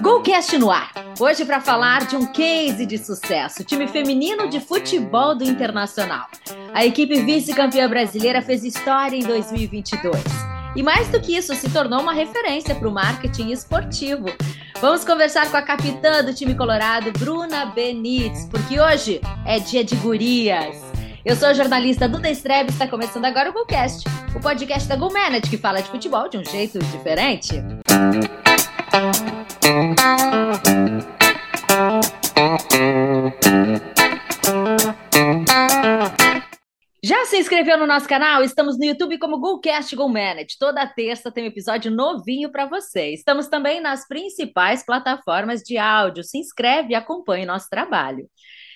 Golcast no ar. Hoje para falar de um case de sucesso, time feminino de futebol do Internacional. A equipe vice-campeã brasileira fez história em 2022. E mais do que isso, se tornou uma referência para o marketing esportivo. Vamos conversar com a capitã do time colorado, Bruna Benites, porque hoje é dia de gurias. Eu sou a jornalista Duda Strebe e está começando agora o Golcast, o podcast da Go Manage que fala de futebol de um jeito diferente. Já se inscreveu no nosso canal? Estamos no YouTube como Golcast Go Manage. Toda terça tem um episódio novinho para você. Estamos também nas principais plataformas de áudio. Se inscreve e acompanhe nosso trabalho.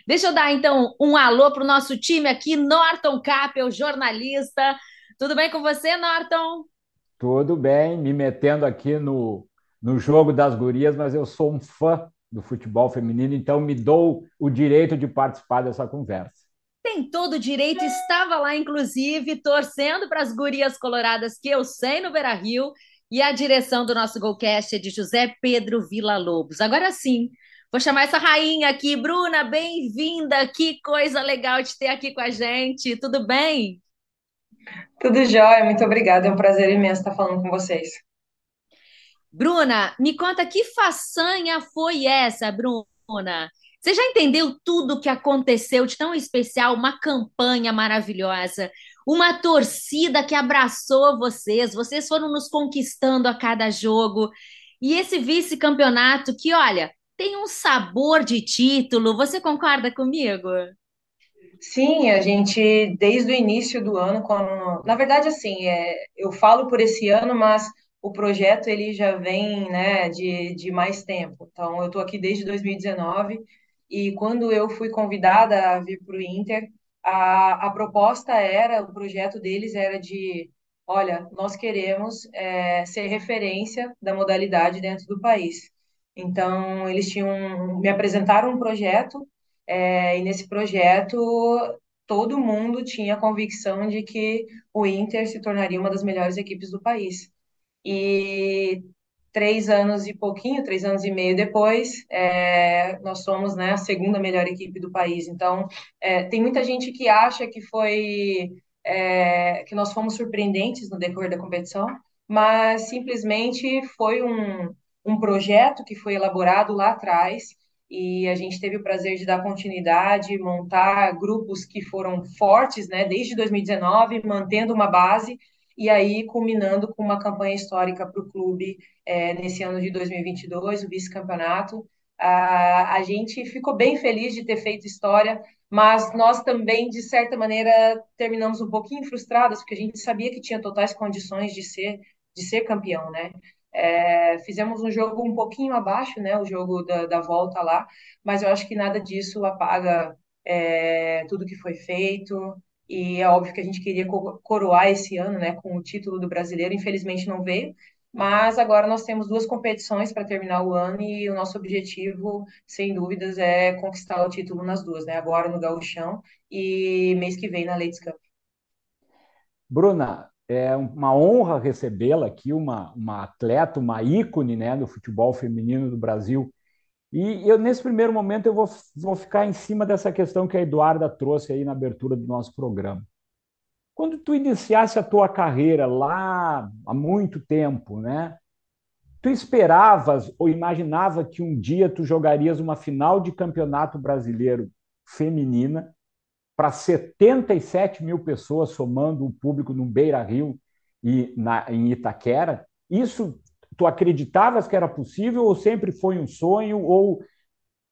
Deixa eu dar então um alô para o nosso time aqui, Norton Capel, jornalista. Tudo bem com você, Norton? Tudo bem, me metendo aqui no no jogo das gurias, mas eu sou um fã do futebol feminino, então me dou o direito de participar dessa conversa. Tem todo o direito, estava lá, inclusive, torcendo para as gurias coloradas que eu sei no Beira Rio, e a direção do nosso Golcast é de José Pedro Vila Lobos. Agora sim, vou chamar essa rainha aqui. Bruna, bem-vinda! Que coisa legal de ter aqui com a gente. Tudo bem? Tudo jóia, muito obrigada. É um prazer imenso estar falando com vocês. Bruna, me conta que façanha foi essa, Bruna? Você já entendeu tudo o que aconteceu de tão especial? Uma campanha maravilhosa, uma torcida que abraçou vocês, vocês foram nos conquistando a cada jogo. E esse vice-campeonato que, olha, tem um sabor de título. Você concorda comigo? Sim, a gente, desde o início do ano, quando, na verdade, assim, é, eu falo por esse ano, mas o projeto ele já vem né, de, de mais tempo. Então, eu estou aqui desde 2019 e quando eu fui convidada a vir para o Inter, a, a proposta era, o projeto deles era de, olha, nós queremos é, ser referência da modalidade dentro do país. Então, eles tinham, me apresentaram um projeto é, e nesse projeto todo mundo tinha a convicção de que o Inter se tornaria uma das melhores equipes do país. E três anos e pouquinho, três anos e meio depois, é, nós somos né, a segunda melhor equipe do país. Então, é, tem muita gente que acha que foi é, que nós fomos surpreendentes no decorrer da competição, mas simplesmente foi um, um projeto que foi elaborado lá atrás e a gente teve o prazer de dar continuidade, montar grupos que foram fortes, né, desde 2019, mantendo uma base e aí culminando com uma campanha histórica para o clube é, nesse ano de 2022, o vice-campeonato. A, a gente ficou bem feliz de ter feito história, mas nós também, de certa maneira, terminamos um pouquinho frustradas, porque a gente sabia que tinha totais condições de ser, de ser campeão, né? É, fizemos um jogo um pouquinho abaixo, né? O jogo da, da volta lá, mas eu acho que nada disso apaga é, tudo que foi feito, e é óbvio que a gente queria coroar esse ano, né, com o título do brasileiro, infelizmente não veio, mas agora nós temos duas competições para terminar o ano e o nosso objetivo, sem dúvidas, é conquistar o título nas duas, né, agora no Gauchão e mês que vem na Ladies Cup. Bruna, é uma honra recebê-la aqui, uma, uma atleta, uma ícone né, do futebol feminino do Brasil. E eu, nesse primeiro momento, eu vou, vou ficar em cima dessa questão que a Eduarda trouxe aí na abertura do nosso programa. Quando tu iniciasse a tua carreira lá há muito tempo, né? Tu esperavas ou imaginava que um dia tu jogarias uma final de campeonato brasileiro feminina para 77 mil pessoas, somando o público no Beira Rio e na, em Itaquera? Isso tu acreditavas que era possível ou sempre foi um sonho ou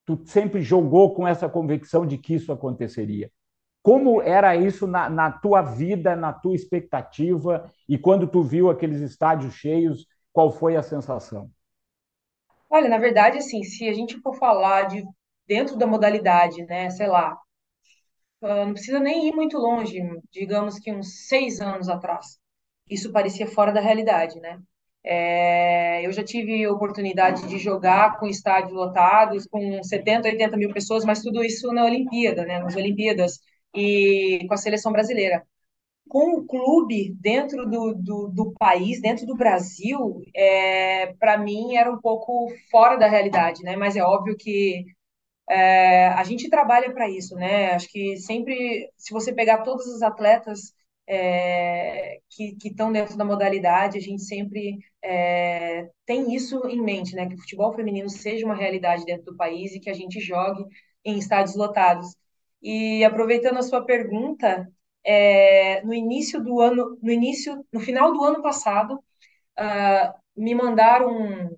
tu sempre jogou com essa convicção de que isso aconteceria? Como era isso na, na tua vida, na tua expectativa e quando tu viu aqueles estádios cheios, qual foi a sensação? Olha, na verdade, assim, se a gente for falar de dentro da modalidade, né, sei lá, ah, não precisa nem ir muito longe, digamos que uns seis anos atrás, isso parecia fora da realidade, né? É, eu já tive oportunidade de jogar com estádios lotados, com 70, 80 mil pessoas, mas tudo isso na Olimpíada, né, nas Olimpíadas, e com a seleção brasileira. com o clube dentro do, do, do país, dentro do Brasil, é, para mim era um pouco fora da realidade, né? Mas é óbvio que é, a gente trabalha para isso, né? Acho que sempre, se você pegar todos os atletas é, que estão dentro da modalidade, a gente sempre é, tem isso em mente, né? Que o futebol feminino seja uma realidade dentro do país e que a gente jogue em estádios lotados. E aproveitando a sua pergunta, é, no início do ano, no início, no final do ano passado, uh, me mandaram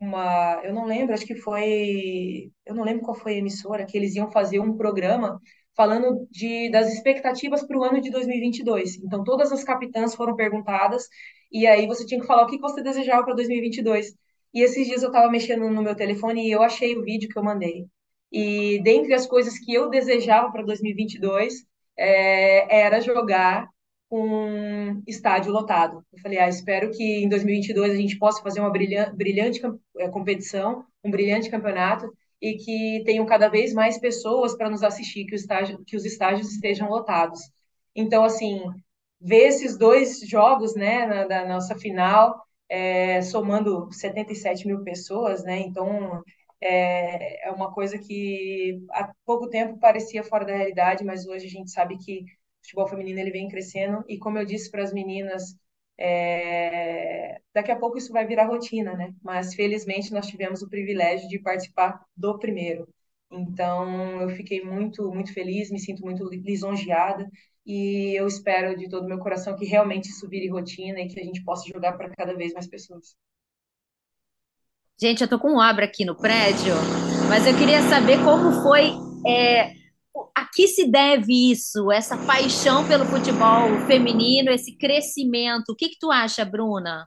uma, eu não lembro, acho que foi, eu não lembro qual foi a emissora, que eles iam fazer um programa falando de, das expectativas para o ano de 2022. Então, todas as capitãs foram perguntadas, e aí você tinha que falar o que você desejava para 2022. E esses dias eu estava mexendo no meu telefone e eu achei o vídeo que eu mandei. E dentre as coisas que eu desejava para 2022, é, era jogar com estádio lotado. Eu falei, ah, espero que em 2022 a gente possa fazer uma brilhante, brilhante é, competição, um brilhante campeonato e que tenham cada vez mais pessoas para nos assistir, que, o estágio, que os estádios estejam lotados. Então, assim, ver esses dois jogos, né, na, da nossa final, é, somando 77 mil pessoas, né, então é, é uma coisa que há pouco tempo parecia fora da realidade, mas hoje a gente sabe que futebol feminino ele vem crescendo e como eu disse para as meninas é... daqui a pouco isso vai virar rotina, né? Mas felizmente nós tivemos o privilégio de participar do primeiro. Então eu fiquei muito muito feliz, me sinto muito lisonjeada e eu espero de todo meu coração que realmente isso vire rotina e que a gente possa jogar para cada vez mais pessoas. Gente, eu tô com obra aqui no prédio, mas eu queria saber como foi é, a que se deve isso, essa paixão pelo futebol feminino, esse crescimento? O que, que tu acha, Bruna?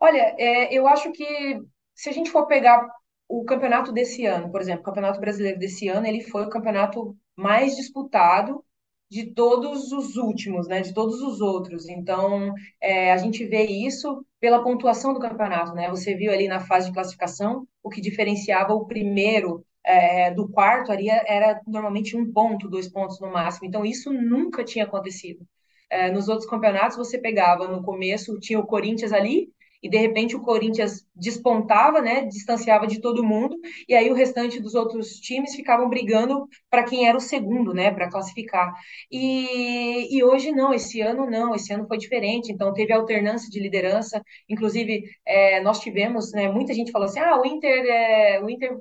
Olha, é, eu acho que se a gente for pegar o campeonato desse ano, por exemplo, o campeonato brasileiro desse ano, ele foi o campeonato mais disputado de todos os últimos, né, de todos os outros. Então, é, a gente vê isso pela pontuação do campeonato, né? Você viu ali na fase de classificação o que diferenciava o primeiro é, do quarto ali era normalmente um ponto, dois pontos no máximo. Então, isso nunca tinha acontecido. É, nos outros campeonatos, você pegava no começo, tinha o Corinthians ali, e de repente o Corinthians despontava, né, distanciava de todo mundo, e aí o restante dos outros times ficavam brigando para quem era o segundo, né, para classificar. E, e hoje não, esse ano não, esse ano foi diferente, então teve alternância de liderança, inclusive é, nós tivemos, né, muita gente falou assim, ah, o Inter, é, o Inter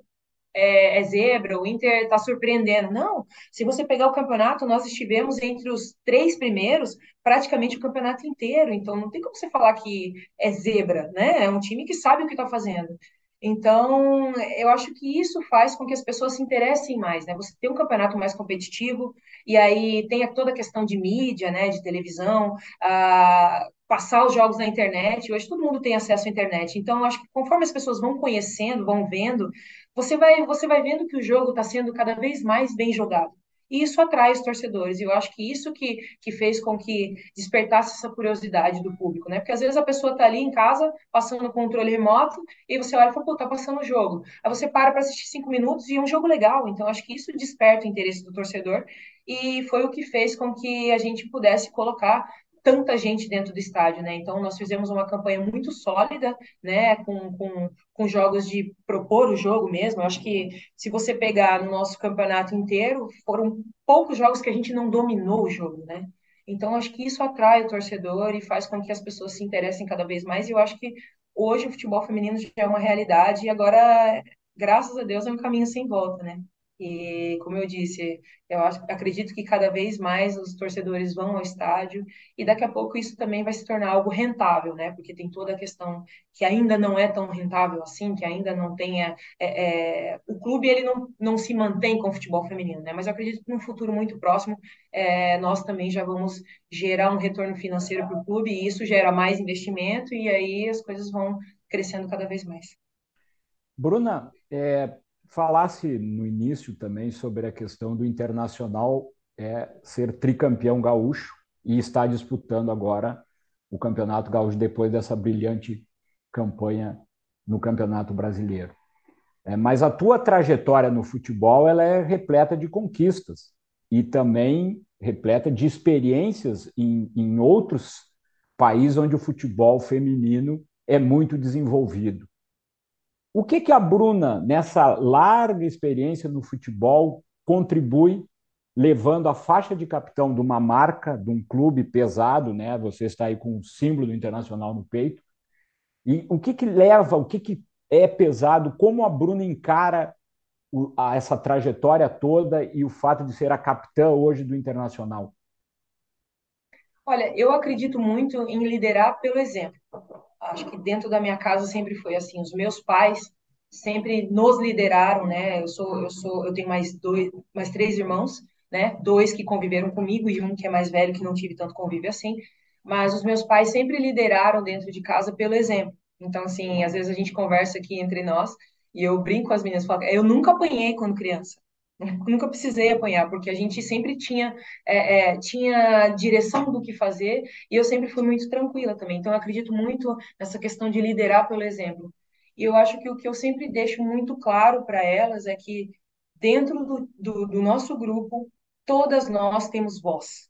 é, é, zebra, o Inter está surpreendendo. Não, se você pegar o campeonato, nós estivemos entre os três primeiros praticamente o campeonato inteiro. Então, não tem como você falar que é zebra, né? É um time que sabe o que está fazendo. Então, eu acho que isso faz com que as pessoas se interessem mais, né? Você tem um campeonato mais competitivo, e aí tem toda a questão de mídia, né? De televisão, a passar os jogos na internet. Hoje todo mundo tem acesso à internet. Então, acho que conforme as pessoas vão conhecendo, vão vendo, você vai, você vai vendo que o jogo está sendo cada vez mais bem jogado. E isso atrai os torcedores. E eu acho que isso que, que fez com que despertasse essa curiosidade do público, né? Porque às vezes a pessoa está ali em casa, passando o controle remoto, e você olha e fala, pô, tá passando o jogo. Aí você para para assistir cinco minutos e é um jogo legal. Então, acho que isso desperta o interesse do torcedor. E foi o que fez com que a gente pudesse colocar tanta gente dentro do estádio, né? Então, nós fizemos uma campanha muito sólida, né? Com, com, com jogos de propor o jogo mesmo. Eu acho que se você pegar no nosso campeonato inteiro, foram poucos jogos que a gente não dominou o jogo, né? Então, acho que isso atrai o torcedor e faz com que as pessoas se interessem cada vez mais. E eu acho que hoje o futebol feminino já é uma realidade e agora, graças a Deus, é um caminho sem volta, né? E, como eu disse, eu acho, acredito que cada vez mais os torcedores vão ao estádio e daqui a pouco isso também vai se tornar algo rentável, né? Porque tem toda a questão que ainda não é tão rentável assim, que ainda não tenha... É, é, o clube, ele não, não se mantém com o futebol feminino, né? Mas eu acredito que no futuro muito próximo é, nós também já vamos gerar um retorno financeiro para o clube e isso gera mais investimento e aí as coisas vão crescendo cada vez mais. Bruna, é, falasse no início também sobre a questão do Internacional é, ser tricampeão gaúcho e estar disputando agora o Campeonato Gaúcho depois dessa brilhante campanha no Campeonato Brasileiro. É, mas a tua trajetória no futebol ela é repleta de conquistas e também repleta de experiências em, em outros países onde o futebol feminino é muito desenvolvido. O que, que a Bruna, nessa larga experiência no futebol, contribui levando a faixa de capitão de uma marca, de um clube pesado, né? Você está aí com o símbolo do Internacional no peito. E o que que leva, o que que é pesado, como a Bruna encara o, a, essa trajetória toda e o fato de ser a capitã hoje do Internacional? Olha, eu acredito muito em liderar pelo exemplo. Acho que dentro da minha casa sempre foi assim. Os meus pais sempre nos lideraram, né? Eu sou, eu sou, eu tenho mais dois, mais três irmãos né? Dois que conviveram comigo e um que é mais velho que não tive tanto convívio assim. Mas os meus pais sempre lideraram dentro de casa pelo exemplo. Então, assim, às vezes a gente conversa aqui entre nós e eu brinco com as meninas, falo, eu nunca apanhei quando criança. Nunca precisei apanhar, porque a gente sempre tinha, é, é, tinha direção do que fazer e eu sempre fui muito tranquila também. Então, eu acredito muito nessa questão de liderar pelo exemplo. E eu acho que o que eu sempre deixo muito claro para elas é que dentro do, do, do nosso grupo, todas nós temos voz,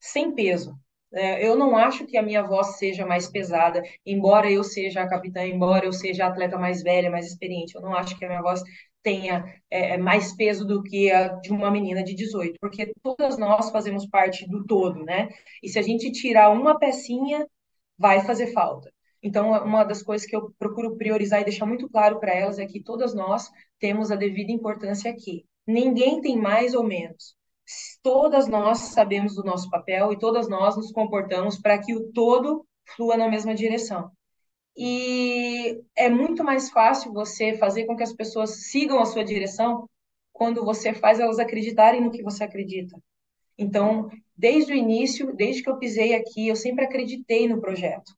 sem peso. É, eu não acho que a minha voz seja mais pesada, embora eu seja a capitã, embora eu seja a atleta mais velha, mais experiente. Eu não acho que a minha voz tenha é, é mais peso do que a de uma menina de 18, porque todas nós fazemos parte do todo, né? E se a gente tirar uma pecinha, vai fazer falta. Então, uma das coisas que eu procuro priorizar e deixar muito claro para elas é que todas nós temos a devida importância aqui. Ninguém tem mais ou menos todas nós sabemos do nosso papel e todas nós nos comportamos para que o todo flua na mesma direção. E é muito mais fácil você fazer com que as pessoas sigam a sua direção quando você faz elas acreditarem no que você acredita. Então, desde o início, desde que eu pisei aqui, eu sempre acreditei no projeto.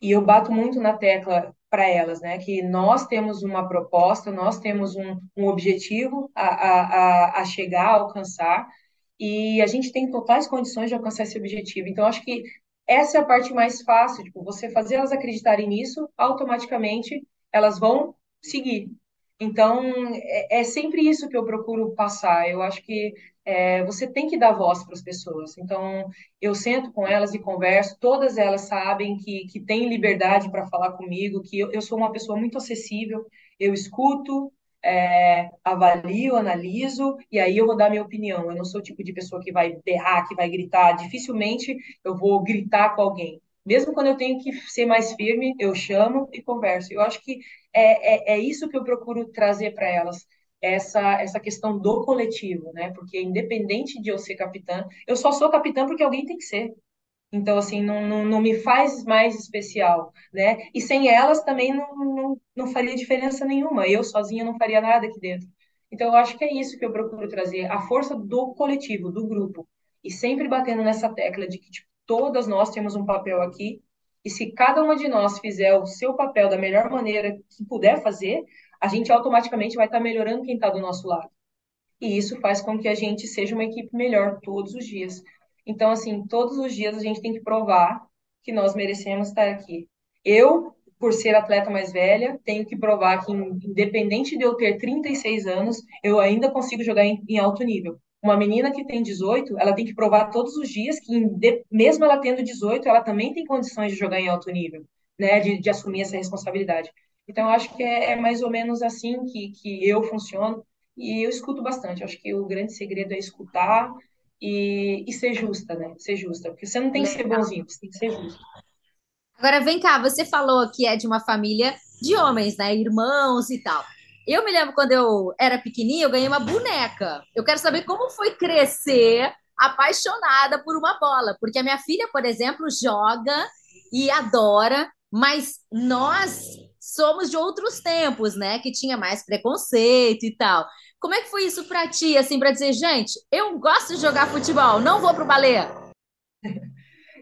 E eu bato muito na tecla para elas, né? Que nós temos uma proposta, nós temos um, um objetivo a, a, a chegar, a alcançar, e a gente tem totais condições de alcançar esse objetivo. Então, acho que essa é a parte mais fácil, tipo, você fazer elas acreditarem nisso, automaticamente elas vão seguir. Então, é, é sempre isso que eu procuro passar. Eu acho que é, você tem que dar voz para as pessoas. Então, eu sento com elas e converso, todas elas sabem que, que têm liberdade para falar comigo, que eu, eu sou uma pessoa muito acessível, eu escuto, é, avalio, analiso e aí eu vou dar minha opinião. Eu não sou o tipo de pessoa que vai berrar, que vai gritar. Dificilmente eu vou gritar com alguém. Mesmo quando eu tenho que ser mais firme, eu chamo e converso. Eu acho que é, é, é isso que eu procuro trazer para elas. Essa, essa questão do coletivo, né? Porque independente de eu ser capitã, eu só sou capitã porque alguém tem que ser. Então, assim, não, não, não, me faz mais especial, né? E sem elas também não, não, não faria diferença nenhuma. Eu sozinha não faria nada aqui dentro. Então, eu acho que é isso que eu procuro trazer, a força do coletivo, do grupo. E sempre batendo nessa tecla de que tipo, todas nós temos um papel aqui. E se cada uma de nós fizer o seu papel da melhor maneira que puder fazer, a gente automaticamente vai estar melhorando quem está do nosso lado. E isso faz com que a gente seja uma equipe melhor todos os dias. Então, assim, todos os dias a gente tem que provar que nós merecemos estar aqui. Eu, por ser atleta mais velha, tenho que provar que, independente de eu ter 36 anos, eu ainda consigo jogar em, em alto nível. Uma menina que tem 18, ela tem que provar todos os dias que, mesmo ela tendo 18, ela também tem condições de jogar em alto nível, né? De, de assumir essa responsabilidade. Então, acho que é, é mais ou menos assim que, que eu funciono. E eu escuto bastante. Acho que o grande segredo é escutar e, e ser justa, né? Ser justa, porque você não tem que ser bonzinho, você tem que ser justo. Agora vem cá, você falou que é de uma família de homens, né? Irmãos e tal. Eu me lembro quando eu era pequenininha, eu ganhei uma boneca. Eu quero saber como foi crescer apaixonada por uma bola, porque a minha filha, por exemplo, joga e adora, mas nós somos de outros tempos, né? Que tinha mais preconceito e tal. Como é que foi isso para ti, assim, para dizer, gente, eu gosto de jogar futebol, não vou pro balé?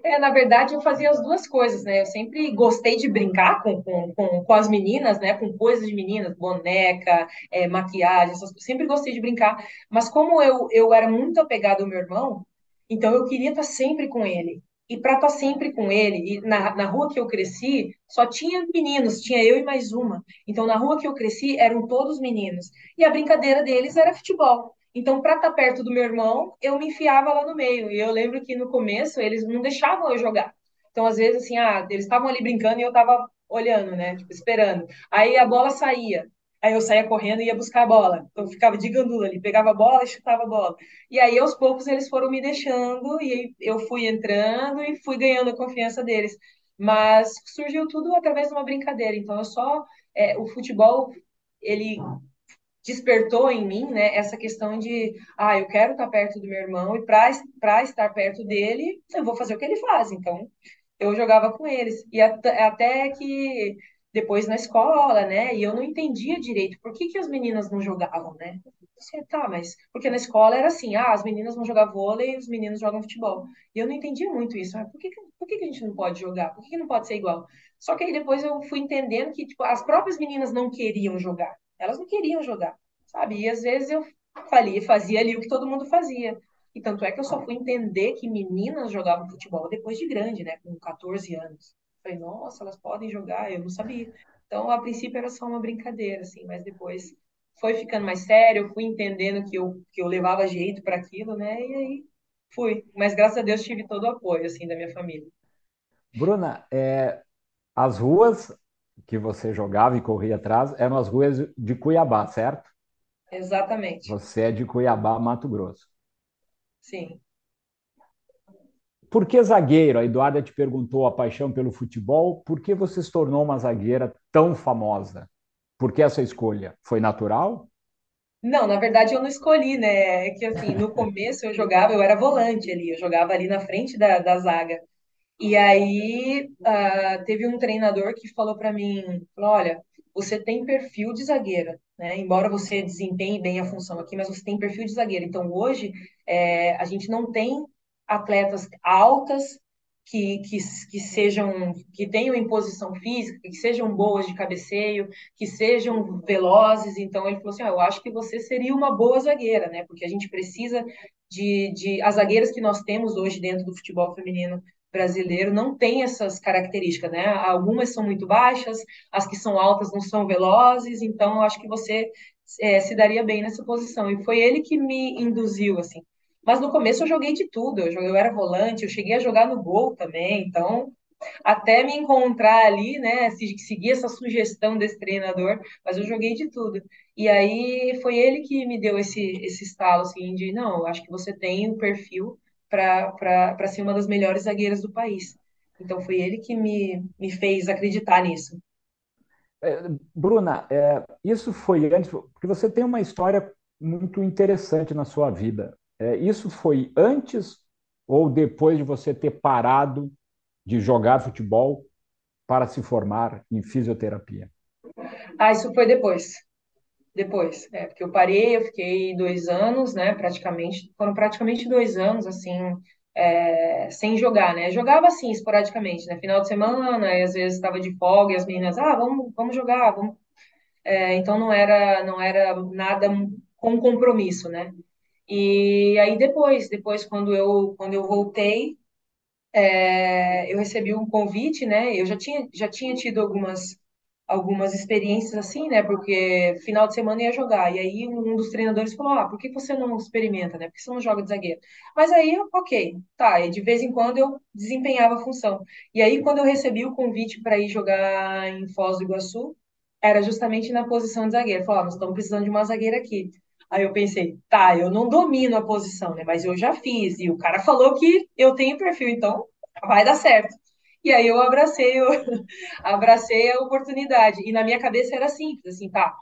É, na verdade, eu fazia as duas coisas, né? Eu sempre gostei de brincar com, com, com, com as meninas, né? Com coisas de meninas, boneca, é, maquiagem, essas, sempre gostei de brincar. Mas como eu, eu era muito apegada ao meu irmão, então eu queria estar sempre com ele e para estar tá sempre com ele. E na, na rua que eu cresci, só tinha meninos, tinha eu e mais uma. Então, na rua que eu cresci, eram todos meninos. E a brincadeira deles era futebol. Então, para estar tá perto do meu irmão, eu me enfiava lá no meio. E eu lembro que no começo eles não deixavam eu jogar. Então, às vezes, assim, ah, eles estavam ali brincando e eu estava olhando, né? Tipo, esperando. Aí a bola saía. Aí eu saía correndo e ia buscar a bola. Então, eu ficava de gandula ali, pegava a bola e chutava a bola. E aí, aos poucos, eles foram me deixando e eu fui entrando e fui ganhando a confiança deles. Mas surgiu tudo através de uma brincadeira. Então, eu só. É, o futebol, ele despertou em mim, né, essa questão de, ah, eu quero estar perto do meu irmão e para estar perto dele, eu vou fazer o que ele faz. Então, eu jogava com eles. E até que depois na escola, né? E eu não entendia direito por que, que as meninas não jogavam, né? Você, tá, mas porque na escola era assim, ah, as meninas vão jogar vôlei, os meninos jogam futebol. E eu não entendia muito isso. Mas por que, por que, que a gente não pode jogar? Por que, que não pode ser igual? Só que aí depois eu fui entendendo que tipo, as próprias meninas não queriam jogar. Elas não queriam jogar, sabe? E às vezes eu falei, fazia ali o que todo mundo fazia. E tanto é que eu só fui entender que meninas jogavam futebol depois de grande, né? Com 14 anos. Falei, nossa, elas podem jogar, eu não sabia. Então, a princípio era só uma brincadeira, assim, mas depois foi ficando mais sério, eu fui entendendo que eu, que eu levava jeito para aquilo, né? E aí fui. Mas graças a Deus tive todo o apoio, assim, da minha família. Bruna, é, as ruas que você jogava e corria atrás eram as ruas de Cuiabá, certo? Exatamente. Você é de Cuiabá, Mato Grosso. Sim. Por que zagueiro? A Eduarda te perguntou a paixão pelo futebol. Por que você se tornou uma zagueira tão famosa? Por que essa escolha? Foi natural? Não, na verdade eu não escolhi, né? É que assim, no começo eu jogava, eu era volante ali, eu jogava ali na frente da, da zaga. E aí uh, teve um treinador que falou para mim, olha, você tem perfil de zagueira, né? Embora você desempenhe bem a função aqui, mas você tem perfil de zagueira. Então hoje é, a gente não tem atletas altas que, que, que sejam que tenham imposição física, que sejam boas de cabeceio, que sejam velozes. Então ele falou assim: ah, eu acho que você seria uma boa zagueira, né? Porque a gente precisa de, de as zagueiras que nós temos hoje dentro do futebol feminino brasileiro não tem essas características, né? Algumas são muito baixas, as que são altas não são velozes, então eu acho que você é, se daria bem nessa posição. E foi ele que me induziu, assim. Mas no começo eu joguei de tudo, eu, era volante, eu cheguei a jogar no gol também, então até me encontrar ali, né, seguir essa sugestão desse treinador, mas eu joguei de tudo. E aí foi ele que me deu esse, esse estalo, assim, de, não, acho que você tem o um perfil para ser uma das melhores zagueiras do país. Então foi ele que me, me fez acreditar nisso. É, Bruna, é, isso foi antes, porque você tem uma história muito interessante na sua vida. É, isso foi antes ou depois de você ter parado de jogar futebol para se formar em fisioterapia? Ah, isso foi depois. Depois, é, porque eu parei, eu fiquei dois anos, né, praticamente, foram praticamente dois anos, assim, é, sem jogar, né, jogava assim, esporadicamente, né, final de semana, e às vezes estava de folga, e as meninas, ah, vamos, vamos jogar, vamos, é, então não era, não era nada com compromisso, né, e aí depois, depois quando eu, quando eu voltei, é, eu recebi um convite, né, eu já tinha, já tinha tido algumas algumas experiências assim, né? Porque final de semana ia jogar. E aí um dos treinadores falou: Ah, por que você não experimenta, né? Por que você não joga de zagueiro? Mas aí, ok, tá. E de vez em quando eu desempenhava a função. E aí, quando eu recebi o convite para ir jogar em Foz do Iguaçu, era justamente na posição de zagueiro. Falou: ah, nós estamos precisando de uma zagueira aqui. Aí eu pensei, tá, eu não domino a posição, né? Mas eu já fiz. E o cara falou que eu tenho perfil, então vai dar certo. E aí eu abracei, eu abracei a oportunidade. E na minha cabeça era simples, assim, tá.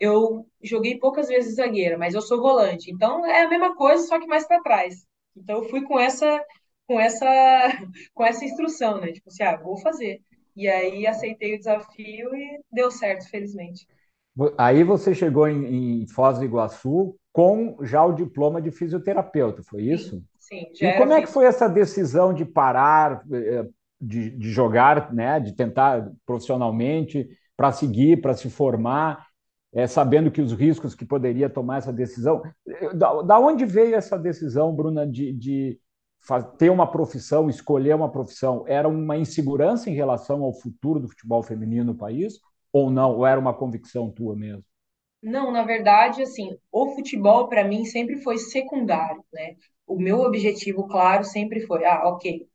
Eu joguei poucas vezes zagueira, mas eu sou volante. Então é a mesma coisa, só que mais para trás. Então eu fui com essa com essa com essa instrução, né? Tipo assim, ah, vou fazer. E aí aceitei o desafio e deu certo, felizmente. Aí você chegou em, em Foz do Iguaçu com já o diploma de fisioterapeuta, foi isso? Sim. sim e como é que foi essa decisão de parar? Eh, de, de jogar, né, de tentar profissionalmente para seguir, para se formar, é, sabendo que os riscos que poderia tomar essa decisão. Da, da onde veio essa decisão, Bruna, de, de ter uma profissão, escolher uma profissão? Era uma insegurança em relação ao futuro do futebol feminino no país? Ou não? Ou era uma convicção tua mesmo? Não, na verdade, assim, o futebol para mim sempre foi secundário, né? O meu objetivo, claro, sempre foi, ah, ok,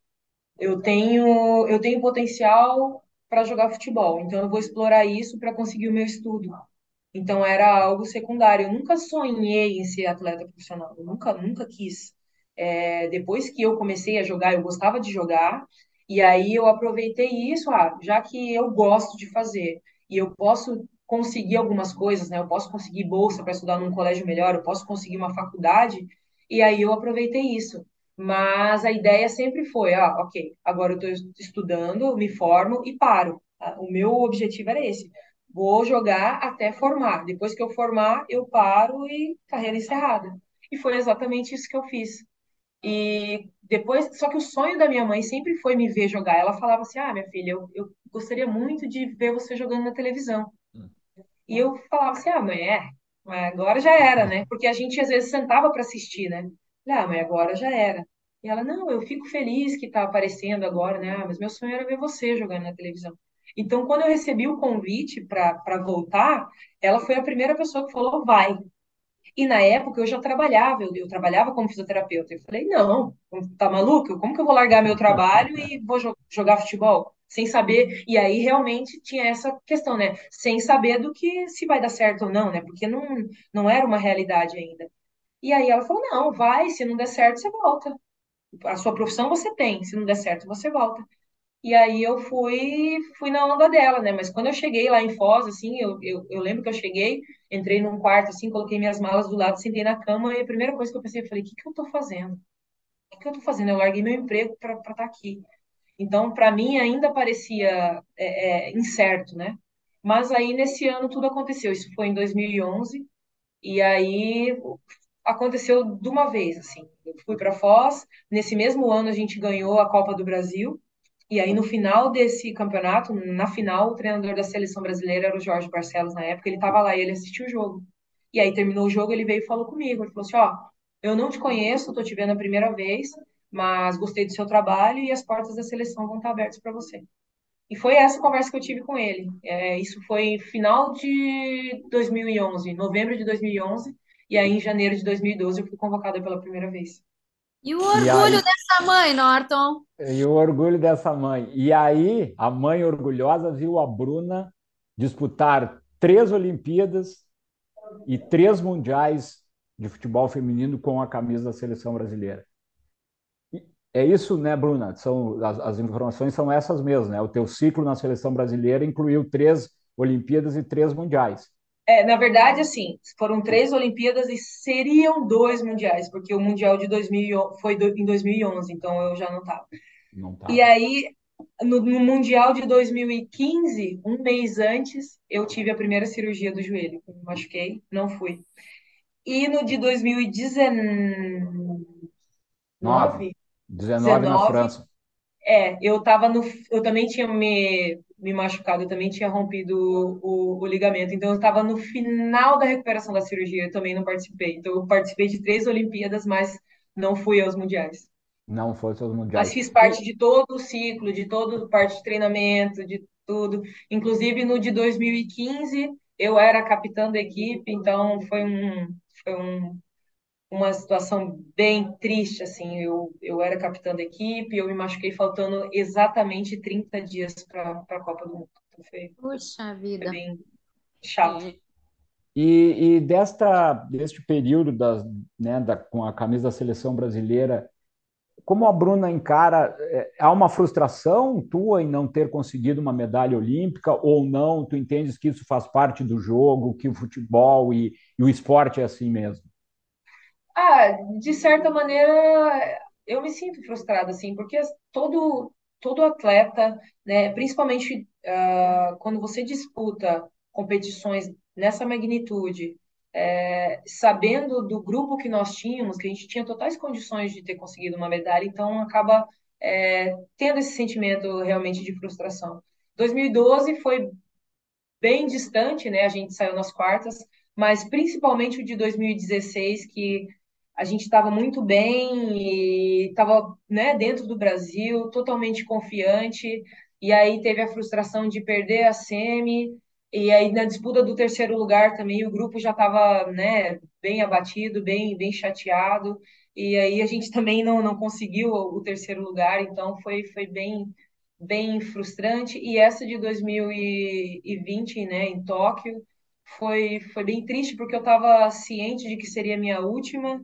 eu tenho eu tenho potencial para jogar futebol, então eu vou explorar isso para conseguir o meu estudo. Então era algo secundário. Eu nunca sonhei em ser atleta profissional. Eu nunca, nunca quis. É, depois que eu comecei a jogar, eu gostava de jogar, e aí eu aproveitei isso, ah, já que eu gosto de fazer e eu posso conseguir algumas coisas, né? Eu posso conseguir bolsa para estudar num colégio melhor, eu posso conseguir uma faculdade, e aí eu aproveitei isso. Mas a ideia sempre foi, ah, ok, agora eu estou estudando, me formo e paro. Ah, o meu objetivo era esse Vou jogar até formar. Depois que eu formar, eu paro e carreira encerrada. E foi exatamente isso que eu fiz. E depois, só que o sonho da minha mãe sempre foi me ver jogar. Ela falava assim: Ah, minha filha, eu, eu gostaria muito de ver você jogando na televisão. Hum. E eu falava assim: Ah, mãe, é, agora já era, né? Porque a gente às vezes sentava para assistir, né? Ah, mas agora já era. E ela: Não, eu fico feliz que tá aparecendo agora, né? Ah, mas meu sonho era ver você jogando na televisão. Então, quando eu recebi o convite para voltar, ela foi a primeira pessoa que falou: vai. E na época eu já trabalhava, eu, eu trabalhava como fisioterapeuta. Eu falei: não, tá maluco? Como que eu vou largar meu trabalho e vou jo jogar futebol? Sem saber. E aí realmente tinha essa questão, né? Sem saber do que se vai dar certo ou não, né? Porque não, não era uma realidade ainda. E aí ela falou: não, vai, se não der certo, você volta. A sua profissão você tem, se não der certo, você volta. E aí eu fui, fui na onda dela, né? Mas quando eu cheguei lá em Foz, assim, eu, eu, eu lembro que eu cheguei, entrei num quarto, assim, coloquei minhas malas do lado, sentei na cama, e a primeira coisa que eu pensei, eu falei, o que que eu tô fazendo? O que que eu tô fazendo? Eu larguei meu emprego para estar tá aqui. Então, para mim, ainda parecia é, é, incerto, né? Mas aí, nesse ano, tudo aconteceu. Isso foi em 2011, e aí aconteceu de uma vez, assim. Eu fui para Foz, nesse mesmo ano a gente ganhou a Copa do Brasil, e aí, no final desse campeonato, na final, o treinador da seleção brasileira era o Jorge Barcelos, na época, ele estava lá e ele assistiu o jogo. E aí, terminou o jogo, ele veio e falou comigo. Ele falou assim: Ó, eu não te conheço, estou te vendo a primeira vez, mas gostei do seu trabalho e as portas da seleção vão estar abertas para você. E foi essa conversa que eu tive com ele. É, isso foi final de 2011, novembro de 2011, e aí em janeiro de 2012 eu fui convocada pela primeira vez. E o orgulho aí, dessa mãe, Norton? E o orgulho dessa mãe. E aí, a mãe orgulhosa viu a Bruna disputar três Olimpíadas e três mundiais de futebol feminino com a camisa da seleção brasileira. É isso, né, Bruna? São, as, as informações são essas mesmas, né? O teu ciclo na seleção brasileira incluiu três Olimpíadas e três mundiais. É, na verdade, assim, foram três Olimpíadas e seriam dois mundiais, porque o Mundial de 2000 foi em 2011, então eu já não estava. Não E aí, no, no, Mundial de 2015, um mês antes, eu tive a primeira cirurgia do joelho. Me machuquei, não fui. E no de 2019... 19, 19 na França. É, eu tava no. Eu também tinha me, me machucado, eu também tinha rompido o, o, ligamento. Então, eu estava no final da recuperação da cirurgia, eu também não participei. Então, eu participei de três Olimpíadas, mas não fui aos mundiais. Não foi aos mundiais. Mas fiz parte de todo o ciclo, de todo parte de treinamento, de tudo. Inclusive, no de 2015, eu era capitã da equipe, então foi um, foi um uma situação bem triste, assim, eu, eu era capitã da equipe, eu me machuquei faltando exatamente 30 dias para a Copa do Mundo. Então foi, Puxa vida. Foi bem chato. É. E, e desta, deste período das, né, da, com a camisa da seleção brasileira, como a Bruna encara, é, há uma frustração tua em não ter conseguido uma medalha olímpica ou não? Tu entendes que isso faz parte do jogo, que o futebol e, e o esporte é assim mesmo? Ah, de certa maneira, eu me sinto frustrada, assim, porque todo, todo atleta, né, principalmente uh, quando você disputa competições nessa magnitude, é, sabendo do grupo que nós tínhamos, que a gente tinha totais condições de ter conseguido uma medalha, então acaba é, tendo esse sentimento realmente de frustração. 2012 foi bem distante, né? A gente saiu nas quartas, mas principalmente o de 2016, que a gente estava muito bem e estava né, dentro do Brasil, totalmente confiante. E aí teve a frustração de perder a semi E aí na disputa do terceiro lugar também o grupo já estava, né, bem abatido, bem, bem chateado. E aí a gente também não, não conseguiu o terceiro lugar, então foi, foi bem, bem frustrante. E essa de 2020, né, em Tóquio, foi, foi bem triste, porque eu estava ciente de que seria a minha última,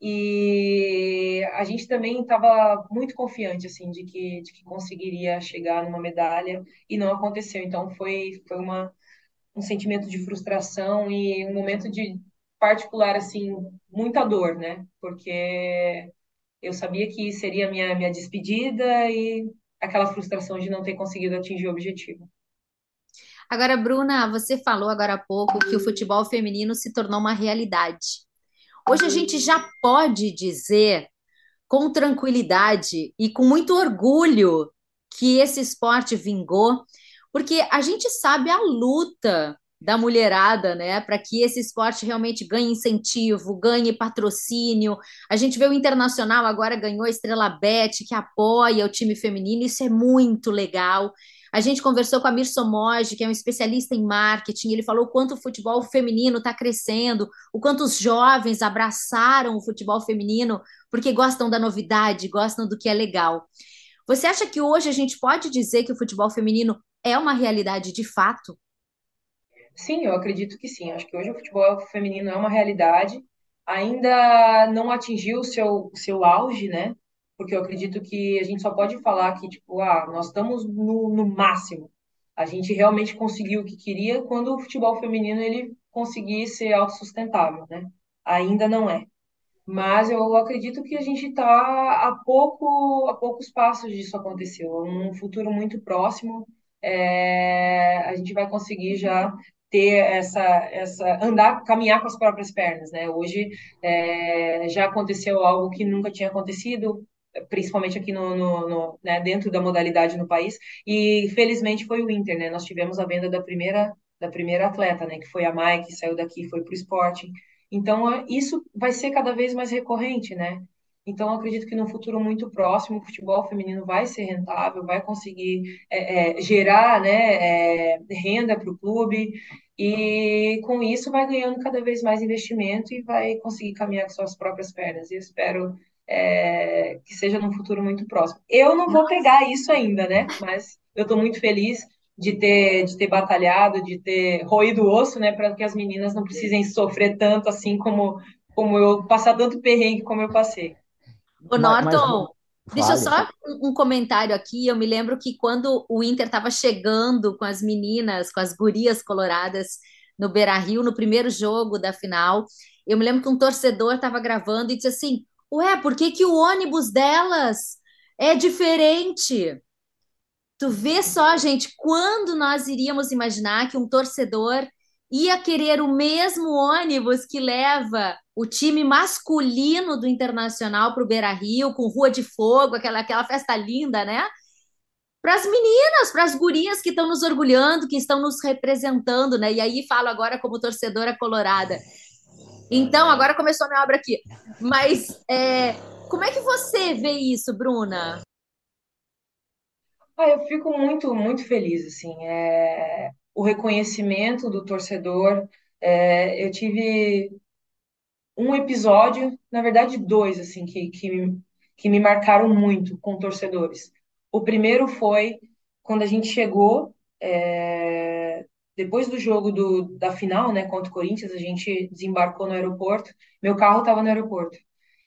e a gente também estava muito confiante, assim, de que, de que conseguiria chegar numa medalha, e não aconteceu. Então foi, foi uma, um sentimento de frustração e um momento de particular, assim, muita dor, né? Porque eu sabia que seria a minha, minha despedida e aquela frustração de não ter conseguido atingir o objetivo. Agora, Bruna, você falou agora há pouco que o futebol feminino se tornou uma realidade. Hoje a gente já pode dizer com tranquilidade e com muito orgulho que esse esporte vingou, porque a gente sabe a luta da mulherada, né, para que esse esporte realmente ganhe incentivo, ganhe patrocínio. A gente vê o Internacional agora ganhou a Estrela Bet, que apoia o time feminino, isso é muito legal. A gente conversou com a Mir Somoji, que é um especialista em marketing, ele falou o quanto o futebol feminino está crescendo, o quanto os jovens abraçaram o futebol feminino porque gostam da novidade, gostam do que é legal. Você acha que hoje a gente pode dizer que o futebol feminino é uma realidade de fato? Sim, eu acredito que sim. Acho que hoje o futebol feminino é uma realidade. Ainda não atingiu o seu, seu auge, né? Porque eu acredito que a gente só pode falar que, tipo, ah, nós estamos no, no máximo. A gente realmente conseguiu o que queria quando o futebol feminino ele conseguir ser autossustentável, né? Ainda não é. Mas eu acredito que a gente está a pouco a poucos passos disso acontecer. Um futuro muito próximo, é, a gente vai conseguir já ter essa, essa andar, caminhar com as próprias pernas, né? Hoje é, já aconteceu algo que nunca tinha acontecido, principalmente aqui no, no, no né, dentro da modalidade no país, e felizmente foi o Inter, né? Nós tivemos a venda da primeira da primeira atleta, né? Que foi a Mai, que saiu daqui, foi para o Sporting. Então isso vai ser cada vez mais recorrente, né? Então, acredito que no futuro muito próximo, o futebol feminino vai ser rentável, vai conseguir é, é, gerar né, é, renda para o clube, e com isso vai ganhando cada vez mais investimento e vai conseguir caminhar com suas próprias pernas. E eu espero é, que seja num futuro muito próximo. Eu não vou pegar isso ainda, né? Mas eu estou muito feliz de ter, de ter batalhado, de ter roído o osso, né? Para que as meninas não precisem sofrer tanto assim como, como eu, passar tanto perrengue como eu passei. Ô, Norton, mas, deixa só um comentário aqui. Eu me lembro que quando o Inter estava chegando com as meninas, com as gurias coloradas no Beira Rio, no primeiro jogo da final, eu me lembro que um torcedor estava gravando e disse assim: Ué, por que, que o ônibus delas é diferente? Tu vê só, gente, quando nós iríamos imaginar que um torcedor ia querer o mesmo ônibus que leva o time masculino do Internacional para o Beira Rio, com Rua de Fogo, aquela, aquela festa linda, né? Para as meninas, para as gurias que estão nos orgulhando, que estão nos representando, né? E aí falo agora como torcedora colorada. Então, agora começou a minha obra aqui. Mas é, como é que você vê isso, Bruna? Ah, eu fico muito, muito feliz, assim. É, o reconhecimento do torcedor. É, eu tive um episódio, na verdade dois, assim, que, que, que me marcaram muito com torcedores. O primeiro foi quando a gente chegou, é, depois do jogo do, da final, né, contra o Corinthians, a gente desembarcou no aeroporto, meu carro estava no aeroporto.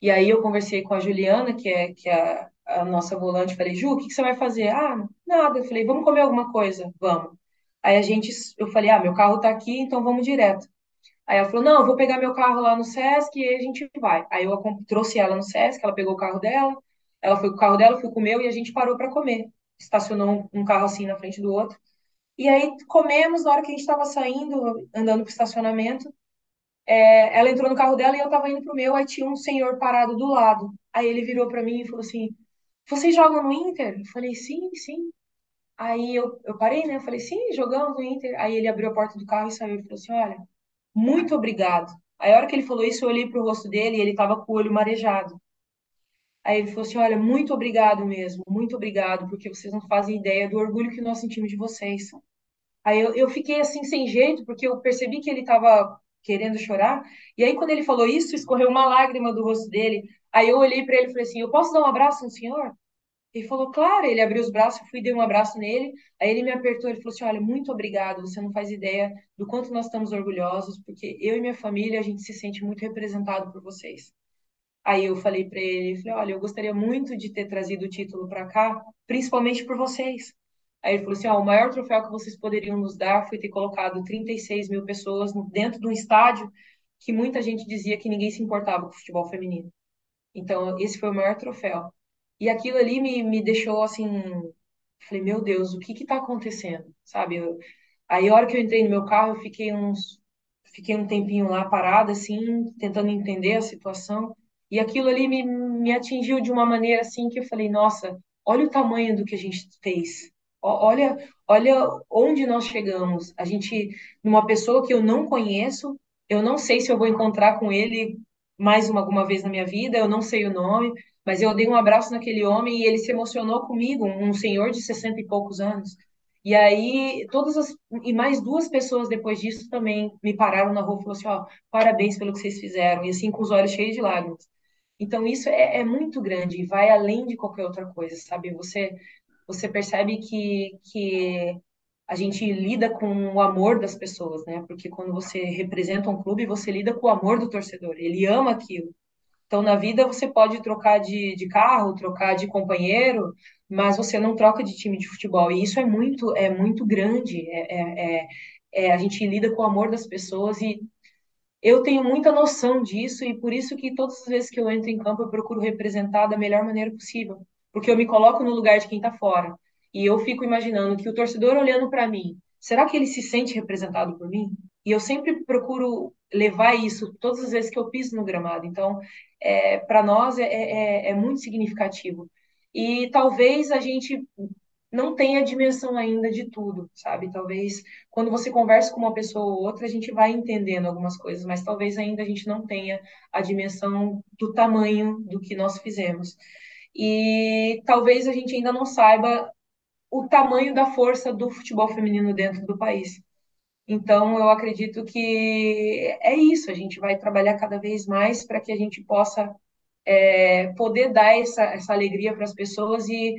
E aí eu conversei com a Juliana, que é, que é a, a nossa volante, falei, Ju, o que, que você vai fazer? Ah, nada. Eu falei, vamos comer alguma coisa? Vamos. Aí a gente, eu falei, ah, meu carro tá aqui, então vamos direto. Aí ela falou, não, eu vou pegar meu carro lá no Sesc e a gente vai. Aí eu trouxe ela no Sesc, ela pegou o carro dela, ela foi com o carro dela, fui com o meu e a gente parou para comer. Estacionou um carro assim na frente do outro. E aí comemos, na hora que a gente estava saindo, andando pro estacionamento, é, ela entrou no carro dela e eu estava indo pro meu, aí tinha um senhor parado do lado. Aí ele virou para mim e falou assim, vocês jogam no Inter? Eu falei, sim, sim. Aí eu, eu parei, né? Eu falei, sim, jogamos no Inter. Aí ele abriu a porta do carro e saiu e falou assim: olha, muito obrigado. Aí a hora que ele falou isso, eu olhei pro rosto dele e ele tava com o olho marejado. Aí ele falou assim: olha, muito obrigado mesmo, muito obrigado, porque vocês não fazem ideia do orgulho que nós sentimos de vocês. Aí eu, eu fiquei assim sem jeito, porque eu percebi que ele estava querendo chorar. E aí, quando ele falou isso, escorreu uma lágrima do rosto dele. Aí eu olhei para ele e falei assim: Eu posso dar um abraço no senhor? Ele falou, claro. Ele abriu os braços, eu fui dei um abraço nele. Aí ele me apertou, ele falou assim: Olha, muito obrigado. Você não faz ideia do quanto nós estamos orgulhosos, porque eu e minha família a gente se sente muito representado por vocês. Aí eu falei para ele, falei, olha, eu gostaria muito de ter trazido o título para cá, principalmente por vocês. Aí ele falou assim, ó, o maior troféu que vocês poderiam nos dar foi ter colocado 36 mil pessoas dentro de um estádio que muita gente dizia que ninguém se importava com o futebol feminino. Então, esse foi o maior troféu. E aquilo ali me, me deixou assim, falei, meu Deus, o que que tá acontecendo? Sabe? Eu, aí, a hora que eu entrei no meu carro, eu fiquei uns fiquei um tempinho lá parada assim, tentando entender a situação. E aquilo ali me, me atingiu de uma maneira assim que eu falei, nossa, olha o tamanho do que a gente fez. Olha, olha onde nós chegamos. A gente, numa pessoa que eu não conheço, eu não sei se eu vou encontrar com ele mais uma, alguma vez na minha vida, eu não sei o nome, mas eu dei um abraço naquele homem e ele se emocionou comigo, um senhor de sessenta e poucos anos. E aí, todas as. E mais duas pessoas depois disso também me pararam na rua e falaram assim: ó, parabéns pelo que vocês fizeram. E assim, com os olhos cheios de lágrimas. Então, isso é, é muito grande e vai além de qualquer outra coisa, sabe? Você, você percebe que, que a gente lida com o amor das pessoas, né? Porque quando você representa um clube, você lida com o amor do torcedor, ele ama aquilo. Então, na vida, você pode trocar de, de carro, trocar de companheiro, mas você não troca de time de futebol. E isso é muito, é muito grande. É, é, é, é a gente lida com o amor das pessoas e eu tenho muita noção disso e por isso que todas as vezes que eu entro em campo eu procuro representar da melhor maneira possível, porque eu me coloco no lugar de quem está fora e eu fico imaginando que o torcedor olhando para mim, será que ele se sente representado por mim? E eu sempre procuro levar isso todas as vezes que eu piso no gramado. Então, é, para nós é, é, é muito significativo. E talvez a gente não tem a dimensão ainda de tudo, sabe? Talvez quando você conversa com uma pessoa ou outra, a gente vai entendendo algumas coisas, mas talvez ainda a gente não tenha a dimensão do tamanho do que nós fizemos. E talvez a gente ainda não saiba o tamanho da força do futebol feminino dentro do país. Então, eu acredito que é isso, a gente vai trabalhar cada vez mais para que a gente possa é, poder dar essa, essa alegria para as pessoas e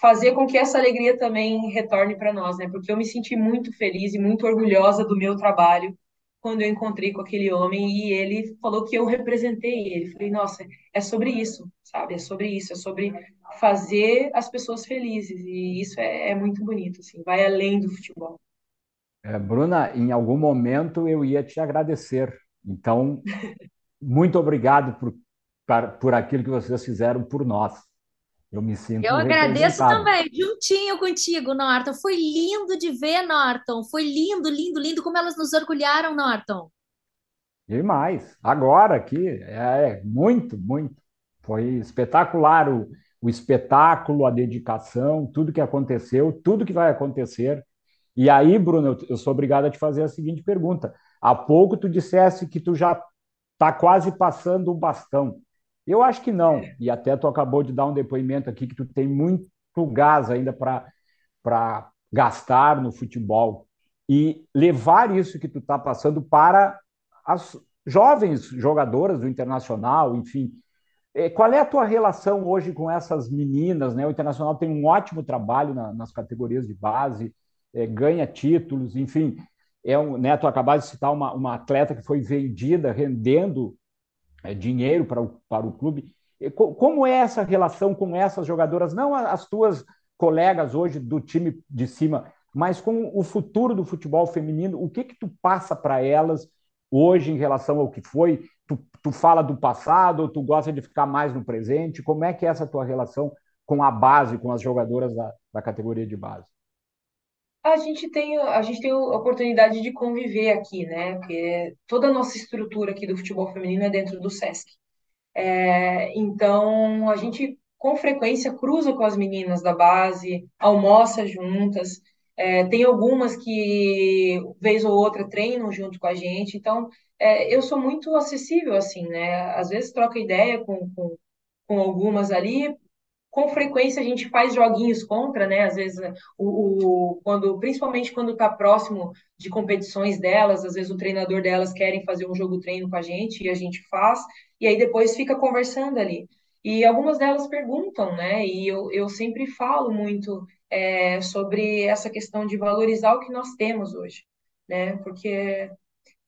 fazer com que essa alegria também retorne para nós, né? Porque eu me senti muito feliz e muito orgulhosa do meu trabalho quando eu encontrei com aquele homem e ele falou que eu representei ele. Falei, nossa, é sobre isso, sabe? É sobre isso, é sobre fazer as pessoas felizes e isso é, é muito bonito, assim, vai além do futebol. É, Bruna, em algum momento eu ia te agradecer. Então, muito obrigado por, por aquilo que vocês fizeram por nós. Eu me sinto Eu agradeço também, juntinho contigo, Norton. Foi lindo de ver, Norton. Foi lindo, lindo, lindo como elas nos orgulharam, Norton. Demais. Agora aqui, é, é muito, muito. Foi espetacular o, o espetáculo, a dedicação, tudo que aconteceu, tudo que vai acontecer. E aí, Bruno, eu, eu sou obrigado a te fazer a seguinte pergunta. Há pouco tu dissesse que tu já está quase passando o bastão. Eu acho que não. E até tu acabou de dar um depoimento aqui que tu tem muito gás ainda para gastar no futebol e levar isso que tu está passando para as jovens jogadoras do Internacional, enfim. É, qual é a tua relação hoje com essas meninas? Né? O Internacional tem um ótimo trabalho na, nas categorias de base, é, ganha títulos, enfim. É um, né, tu acabaste de citar uma, uma atleta que foi vendida, rendendo dinheiro para o, para o clube. Como é essa relação com essas jogadoras, não as tuas colegas hoje do time de cima, mas com o futuro do futebol feminino? O que que tu passa para elas hoje em relação ao que foi? Tu, tu fala do passado ou tu gosta de ficar mais no presente? Como é que é essa tua relação com a base, com as jogadoras da, da categoria de base? A gente tem, a gente tem a oportunidade de conviver aqui, né? Porque toda a nossa estrutura aqui do futebol feminino é dentro do SESC. É, então, a gente com frequência cruza com as meninas da base, almoça juntas. É, tem algumas que, vez ou outra, treinam junto com a gente. Então, é, eu sou muito acessível, assim, né? Às vezes troca ideia com, com, com algumas ali, com frequência a gente faz joguinhos contra, né? Às vezes, o, o quando, principalmente quando está próximo de competições delas, às vezes o treinador delas querem fazer um jogo treino com a gente e a gente faz, e aí depois fica conversando ali. E algumas delas perguntam, né? E eu, eu sempre falo muito é, sobre essa questão de valorizar o que nós temos hoje, né? Porque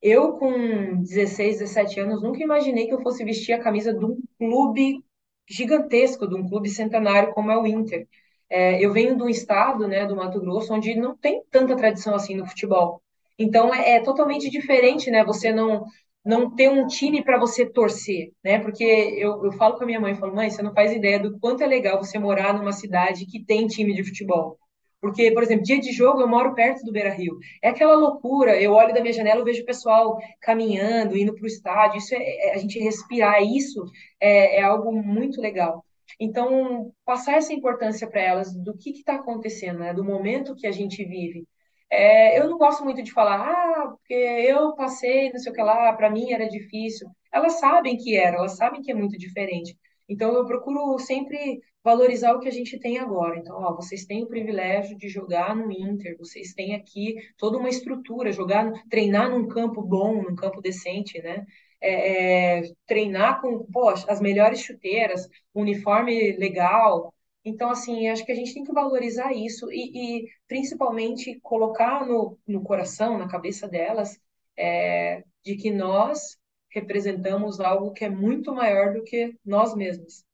eu, com 16, 17 anos, nunca imaginei que eu fosse vestir a camisa de um clube gigantesco, de um clube centenário como é o Inter. É, eu venho de um estado, né, do Mato Grosso, onde não tem tanta tradição assim no futebol. Então é, é totalmente diferente, né? Você não não ter um time para você torcer, né? Porque eu, eu falo com a minha mãe, falo, mãe, você não faz ideia do quanto é legal você morar numa cidade que tem time de futebol. Porque, por exemplo, dia de jogo eu moro perto do Beira Rio. É aquela loucura. Eu olho da minha janela, eu vejo o pessoal caminhando, indo para o estádio. Isso é, é, a gente respirar isso é, é algo muito legal. Então, passar essa importância para elas do que está acontecendo, né? do momento que a gente vive. É, eu não gosto muito de falar, ah, porque eu passei, não sei o que lá, para mim era difícil. Elas sabem que era, elas sabem que é muito diferente. Então, eu procuro sempre valorizar o que a gente tem agora. Então, ó, vocês têm o privilégio de jogar no Inter, vocês têm aqui toda uma estrutura, jogar, treinar num campo bom, num campo decente, né? É, é, treinar com as melhores chuteiras, uniforme legal. Então, assim, acho que a gente tem que valorizar isso e, e principalmente colocar no, no coração, na cabeça delas, é, de que nós representamos algo que é muito maior do que nós mesmos.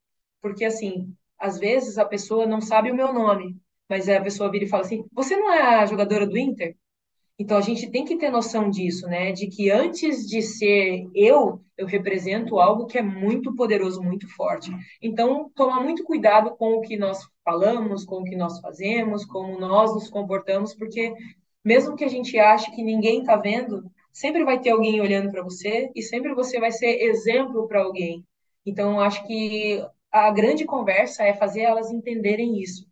Porque, assim, às vezes a pessoa não sabe o meu nome, mas a pessoa vira e fala assim: Você não é a jogadora do Inter? Então a gente tem que ter noção disso, né? De que antes de ser eu, eu represento algo que é muito poderoso, muito forte. Então, tomar muito cuidado com o que nós falamos, com o que nós fazemos, como nós nos comportamos, porque mesmo que a gente ache que ninguém está vendo, sempre vai ter alguém olhando para você e sempre você vai ser exemplo para alguém. Então, acho que a grande conversa é fazer elas entenderem isso,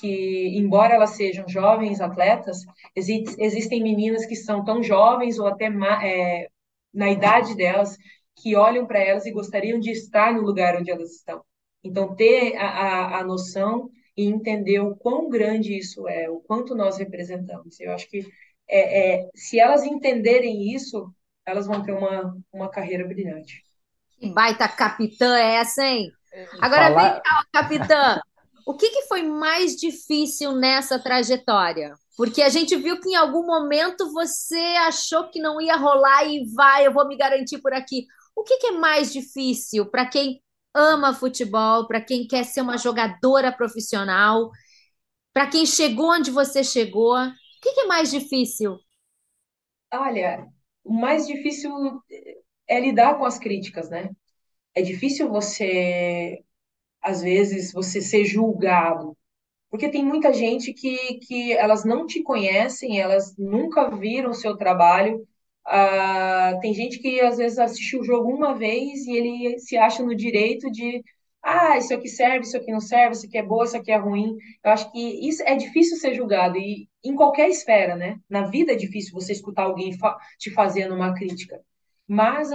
que embora elas sejam jovens atletas, existe, existem meninas que são tão jovens ou até é, na idade delas que olham para elas e gostariam de estar no lugar onde elas estão. Então ter a, a, a noção e entender o quão grande isso é, o quanto nós representamos. Eu acho que é, é, se elas entenderem isso, elas vão ter uma, uma carreira brilhante. Que baita capitã é essa, hein? Agora Falar... vem cá, capitã. O que, que foi mais difícil nessa trajetória? Porque a gente viu que em algum momento você achou que não ia rolar e vai, eu vou me garantir por aqui. O que, que é mais difícil para quem ama futebol, para quem quer ser uma jogadora profissional, para quem chegou onde você chegou? Que, que é mais difícil? Olha, o mais difícil é lidar com as críticas, né? é difícil você, às vezes, você ser julgado. Porque tem muita gente que, que elas não te conhecem, elas nunca viram o seu trabalho. Ah, tem gente que às vezes assistiu o jogo uma vez e ele se acha no direito de ah, isso aqui serve, isso aqui não serve, isso aqui é boa, isso aqui é ruim. Eu acho que isso é difícil ser julgado e em qualquer esfera, né? Na vida é difícil você escutar alguém fa te fazendo uma crítica mas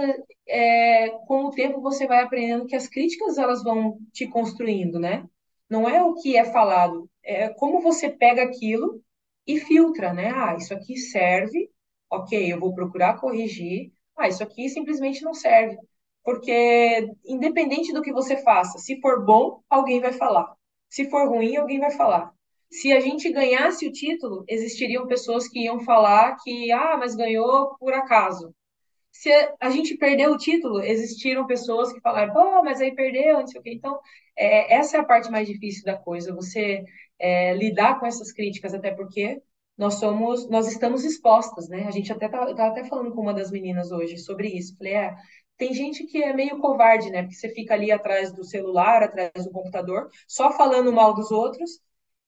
é, com o tempo você vai aprendendo que as críticas elas vão te construindo, né? Não é o que é falado, é como você pega aquilo e filtra, né? Ah, isso aqui serve, ok, eu vou procurar corrigir. Ah, isso aqui simplesmente não serve. Porque, independente do que você faça, se for bom, alguém vai falar. Se for ruim, alguém vai falar. Se a gente ganhasse o título, existiriam pessoas que iam falar que, ah, mas ganhou por acaso se a gente perdeu o título, existiram pessoas que falaram, pô, mas aí perdeu, não sei o quê. Então, é, essa é a parte mais difícil da coisa, você é, lidar com essas críticas, até porque nós somos, nós estamos expostas, né? A gente até estava até falando com uma das meninas hoje sobre isso. Falei, é, tem gente que é meio covarde, né? Porque você fica ali atrás do celular, atrás do computador, só falando mal dos outros,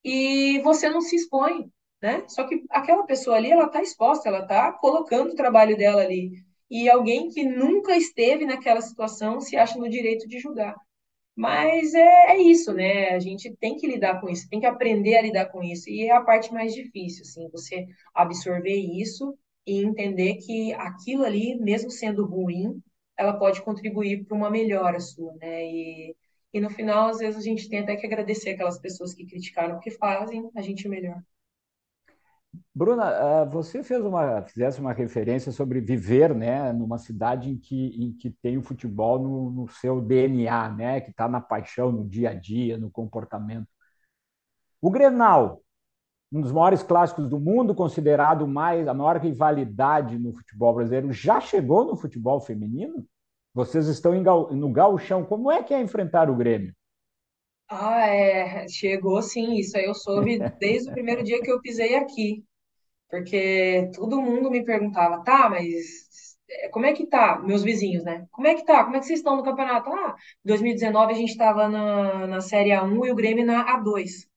e você não se expõe, né? Só que aquela pessoa ali, ela está exposta, ela está colocando o trabalho dela ali e alguém que nunca esteve naquela situação se acha no direito de julgar. Mas é, é, isso, né? A gente tem que lidar com isso, tem que aprender a lidar com isso. E é a parte mais difícil, assim, você absorver isso e entender que aquilo ali, mesmo sendo ruim, ela pode contribuir para uma melhora sua, né? E, E no final, às vezes, a gente tem até que agradecer aquelas pessoas que criticaram, porque fazem a gente melhor. Bruna, ah, você fez uma, fizesse uma referência sobre viver, né, numa cidade em que, em que tem o futebol no, no seu DNA, né, que está na paixão, no dia a dia, no comportamento. O Grenal, um dos maiores clássicos do mundo, considerado mais a maior rivalidade no futebol brasileiro, já chegou no futebol feminino? Vocês estão no gauchão. Como é que é enfrentar o Grêmio? Ah, é, chegou sim, isso aí eu soube desde o primeiro dia que eu pisei aqui, porque todo mundo me perguntava, tá, mas é, como é que tá? Meus vizinhos, né? Como é que tá? Como é que vocês estão no campeonato? Ah, 2019 a gente estava na, na Série A1 e o Grêmio na A2.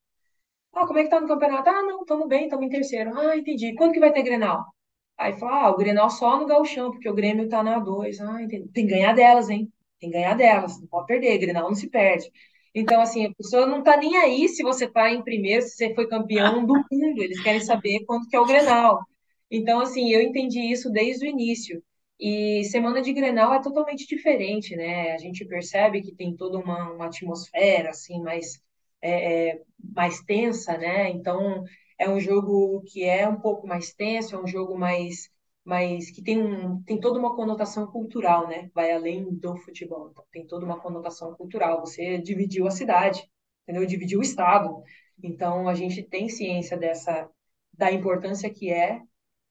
Ah, como é que tá no campeonato? Ah, não, estamos bem, estamos em terceiro. Ah, entendi. Quando que vai ter Grenal? Aí fala, ah, o Grenal só no Gauchão, porque o Grêmio tá na A2. Ah, entendi. Tem que ganhar delas, hein? Tem que ganhar delas, não pode perder, Grenal não se perde. Então, assim, a pessoa não tá nem aí se você tá em primeiro, se você foi campeão do mundo, eles querem saber quanto que é o Grenal. Então, assim, eu entendi isso desde o início. E semana de Grenal é totalmente diferente, né? A gente percebe que tem toda uma, uma atmosfera, assim, mais é, é, mais tensa, né? Então é um jogo que é um pouco mais tenso, é um jogo mais, mais que tem, um, tem toda uma conotação cultural, né? Vai além do futebol, então, tem toda uma conotação cultural. Você dividiu a cidade, entendeu? Dividiu o estado. Então a gente tem ciência dessa da importância que é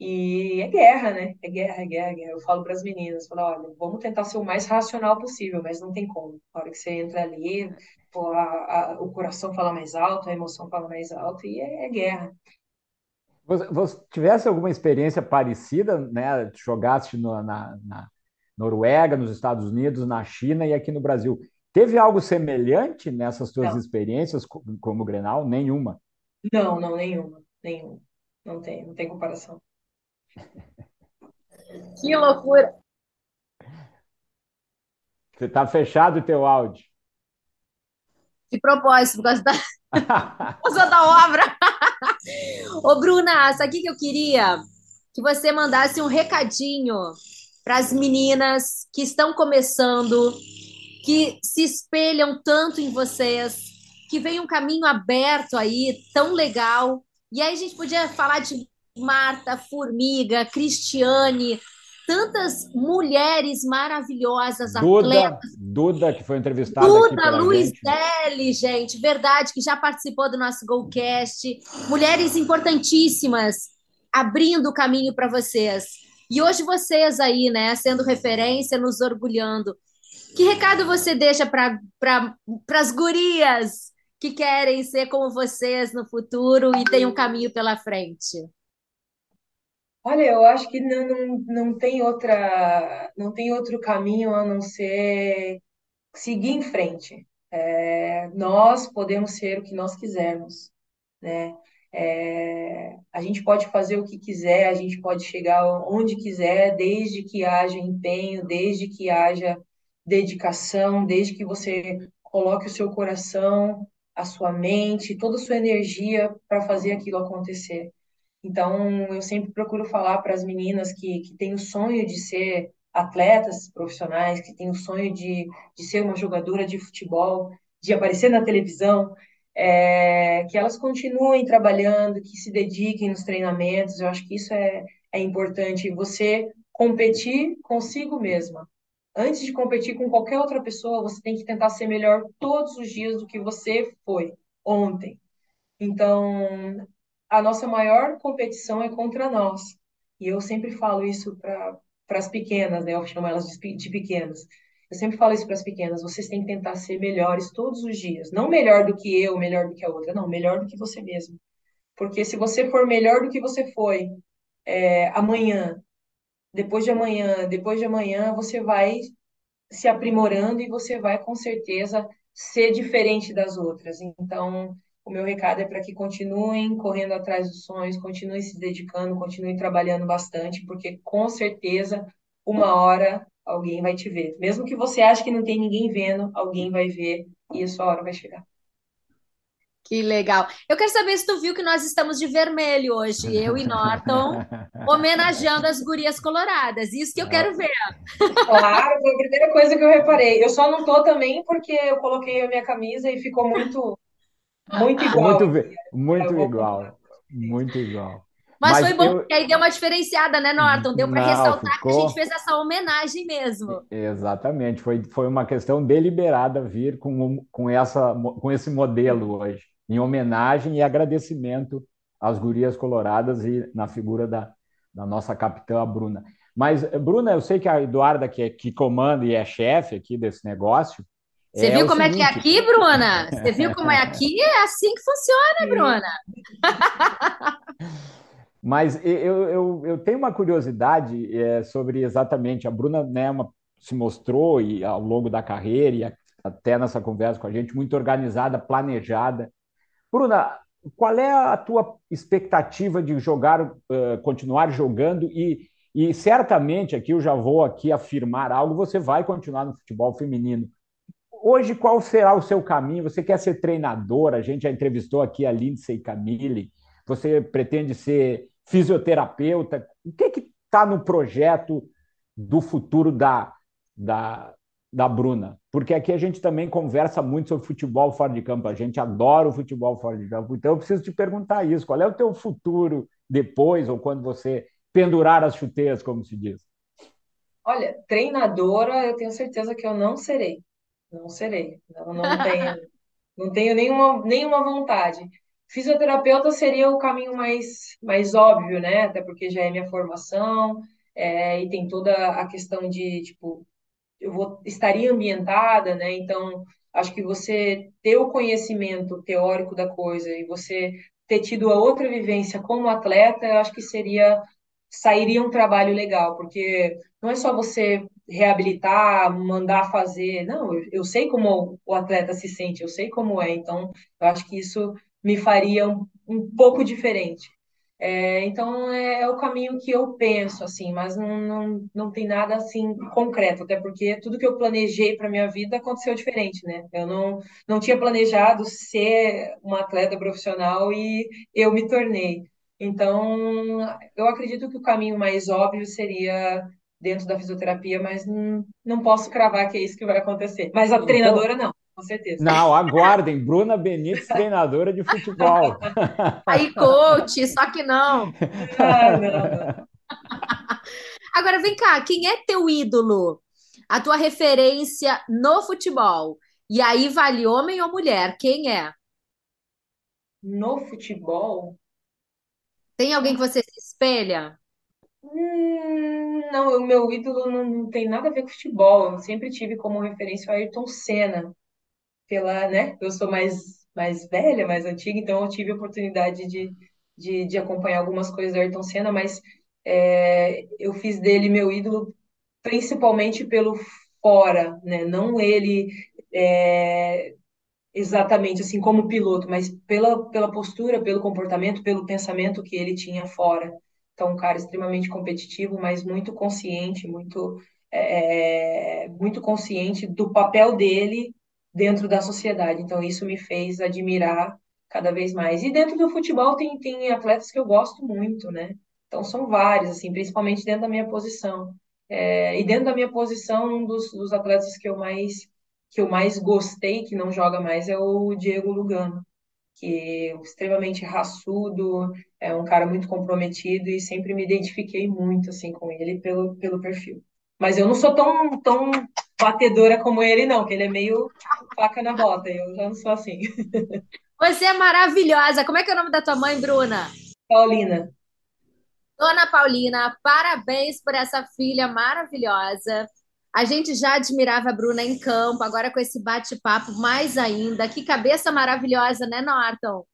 e é guerra, né? É guerra, é guerra, é guerra. Eu falo para as meninas, falo, olha, vamos tentar ser o mais racional possível, mas não tem como. Na hora que você entra ali, pô, a, a, o coração fala mais alto, a emoção fala mais alto e é, é guerra. Você, você, tivesse alguma experiência parecida, né? Jogaste no, na, na Noruega, nos Estados Unidos, na China e aqui no Brasil. Teve algo semelhante nessas suas não. experiências como o Grenal? Nenhuma. Não, não, nenhuma, nenhuma. Não tem, não tem comparação. Que loucura! Você está fechado o teu áudio. De propósito, por causa da, por causa da obra. Ô, Bruna, sabe o que eu queria? Que você mandasse um recadinho para as meninas que estão começando, que se espelham tanto em vocês, que vem um caminho aberto aí, tão legal. E aí a gente podia falar de Marta, Formiga, Cristiane, tantas mulheres maravilhosas, Duda, atletas. Duda, que foi entrevistada Duda, Luiz Deli, gente, verdade, que já participou do nosso Golcast. Mulheres importantíssimas, abrindo o caminho para vocês. E hoje vocês aí, né, sendo referência, nos orgulhando. Que recado você deixa para pra, as gurias que querem ser como vocês no futuro e têm um caminho pela frente? Olha, eu acho que não, não, não tem outra, não tem outro caminho a não ser seguir em frente. É, nós podemos ser o que nós quisermos, né? É, a gente pode fazer o que quiser, a gente pode chegar onde quiser, desde que haja empenho, desde que haja dedicação, desde que você coloque o seu coração, a sua mente, toda a sua energia para fazer aquilo acontecer. Então, eu sempre procuro falar para as meninas que, que têm o sonho de ser atletas profissionais, que têm o sonho de, de ser uma jogadora de futebol, de aparecer na televisão, é, que elas continuem trabalhando, que se dediquem nos treinamentos. Eu acho que isso é, é importante. Você competir consigo mesma. Antes de competir com qualquer outra pessoa, você tem que tentar ser melhor todos os dias do que você foi ontem. Então, a nossa maior competição é contra nós. E eu sempre falo isso para as pequenas, né? Eu chamo elas de, de pequenas. Eu sempre falo isso para as pequenas: vocês têm que tentar ser melhores todos os dias. Não melhor do que eu, melhor do que a outra, não, melhor do que você mesmo. Porque se você for melhor do que você foi é, amanhã, depois de amanhã, depois de amanhã, você vai se aprimorando e você vai com certeza ser diferente das outras. Então, o meu recado é para que continuem correndo atrás dos sonhos, continuem se dedicando, continuem trabalhando bastante, porque com certeza uma hora alguém vai te ver. Mesmo que você ache que não tem ninguém vendo, alguém vai ver e a sua hora vai chegar. Que legal. Eu quero saber se tu viu que nós estamos de vermelho hoje, eu e Norton, homenageando as gurias coloradas. Isso que eu quero ver. Claro, foi a primeira coisa que eu reparei. Eu só não tô também porque eu coloquei a minha camisa e ficou muito, muito igual. Muito, muito igual. Muito igual. Mas, Mas foi bom, eu... porque aí deu uma diferenciada, né, Norton? Deu para ressaltar ficou... que a gente fez essa homenagem mesmo. Exatamente, foi, foi uma questão deliberada vir com, com, essa, com esse modelo hoje em homenagem e agradecimento às gurias coloradas e na figura da, da nossa capitã, a Bruna. Mas, Bruna, eu sei que a Eduarda, que, é, que comanda e é chefe aqui desse negócio. Você é viu como seguinte... é que é aqui, Bruna? Você viu como é aqui? É assim que funciona, Bruna. Mas eu, eu, eu tenho uma curiosidade é, sobre exatamente. A Bruna né, uma, se mostrou e, ao longo da carreira e até nessa conversa com a gente, muito organizada, planejada. Bruna, qual é a tua expectativa de jogar, uh, continuar jogando e, e certamente aqui eu já vou aqui afirmar algo, você vai continuar no futebol feminino. Hoje, qual será o seu caminho? Você quer ser treinadora? A gente já entrevistou aqui a Lindsay Camille. Você pretende ser fisioterapeuta? O que que está no projeto do futuro da, da, da Bruna, porque aqui a gente também conversa muito sobre futebol fora de campo, a gente adora o futebol fora de campo, então eu preciso te perguntar isso, qual é o teu futuro depois, ou quando você pendurar as chuteiras, como se diz? Olha, treinadora, eu tenho certeza que eu não serei, não serei, não, não tenho, não tenho nenhuma, nenhuma vontade. Fisioterapeuta seria o caminho mais, mais óbvio, né? Até porque já é minha formação, é, e tem toda a questão de, tipo, eu vou, estaria ambientada, né? Então, acho que você ter o conhecimento teórico da coisa e você ter tido a outra vivência como atleta, acho que seria sairia um trabalho legal, porque não é só você reabilitar, mandar fazer, não, eu, eu sei como o atleta se sente, eu sei como é, então eu acho que isso me faria um, um pouco diferente. É, então é, é, o caminho que eu penso, assim, mas não, não, não tem nada assim concreto, até porque tudo que eu planejei para minha vida aconteceu diferente, né? Eu não, não tinha planejado ser uma atleta profissional e eu me tornei. Então, eu acredito que o caminho mais óbvio seria dentro da fisioterapia, mas não, não posso cravar que é isso que vai acontecer. Mas a então, treinadora não com certeza. Não, aguardem, Bruna Benítez, treinadora de futebol. Aí, coach, só que não. Ah, não. Agora, vem cá, quem é teu ídolo? A tua referência no futebol? E aí vale homem ou mulher? Quem é? No futebol? Tem alguém que você se espelha? Hum, não, o meu ídolo não, não, tem nada a ver com futebol. Eu sempre tive como referência o Ayrton Senna pela, né? Eu sou mais, mais velha, mais antiga, então eu tive a oportunidade de, de, de acompanhar algumas coisas do Ayrton Senna, mas é, eu fiz dele meu ídolo principalmente pelo fora, né? Não ele é, exatamente assim como piloto, mas pela, pela postura, pelo comportamento, pelo pensamento que ele tinha fora. Então, um cara extremamente competitivo, mas muito consciente, muito, é, muito consciente do papel dele dentro da sociedade. Então, isso me fez admirar cada vez mais. E dentro do futebol tem, tem atletas que eu gosto muito, né? Então, são vários, assim, principalmente dentro da minha posição. É, e dentro da minha posição, um dos, dos atletas que eu mais que eu mais gostei, que não joga mais, é o Diego Lugano, que é extremamente raçudo, é um cara muito comprometido e sempre me identifiquei muito assim com ele pelo, pelo perfil. Mas eu não sou tão, tão batedora como ele, não, que ele é meio faca na bota. Eu já não sou assim. Você é maravilhosa. Como é que é o nome da tua mãe, Bruna? Paulina. Dona Paulina, parabéns por essa filha maravilhosa. A gente já admirava a Bruna em campo, agora com esse bate-papo mais ainda. Que cabeça maravilhosa, né, Norton?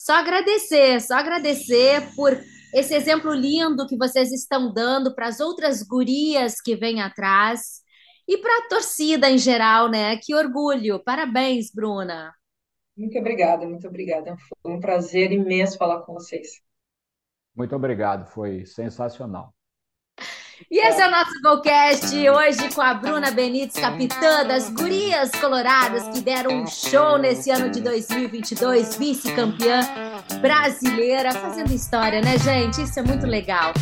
Só agradecer, só agradecer por esse exemplo lindo que vocês estão dando para as outras gurias que vêm atrás e para a torcida em geral, né? Que orgulho! Parabéns, Bruna. Muito obrigada, muito obrigada. Foi um prazer imenso falar com vocês. Muito obrigado, foi sensacional. E esse é o nosso Golcast, hoje com a Bruna Benites, capitã das Gurias Coloradas, que deram um show nesse ano de 2022, vice-campeã brasileira, fazendo história, né, gente? Isso é muito legal.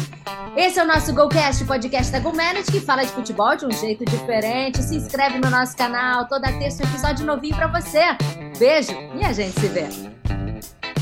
Esse é o nosso Golcast, podcast da GoManage, que fala de futebol de um jeito diferente. Se inscreve no nosso canal, toda terça um episódio novinho para você. Beijo e a gente se vê.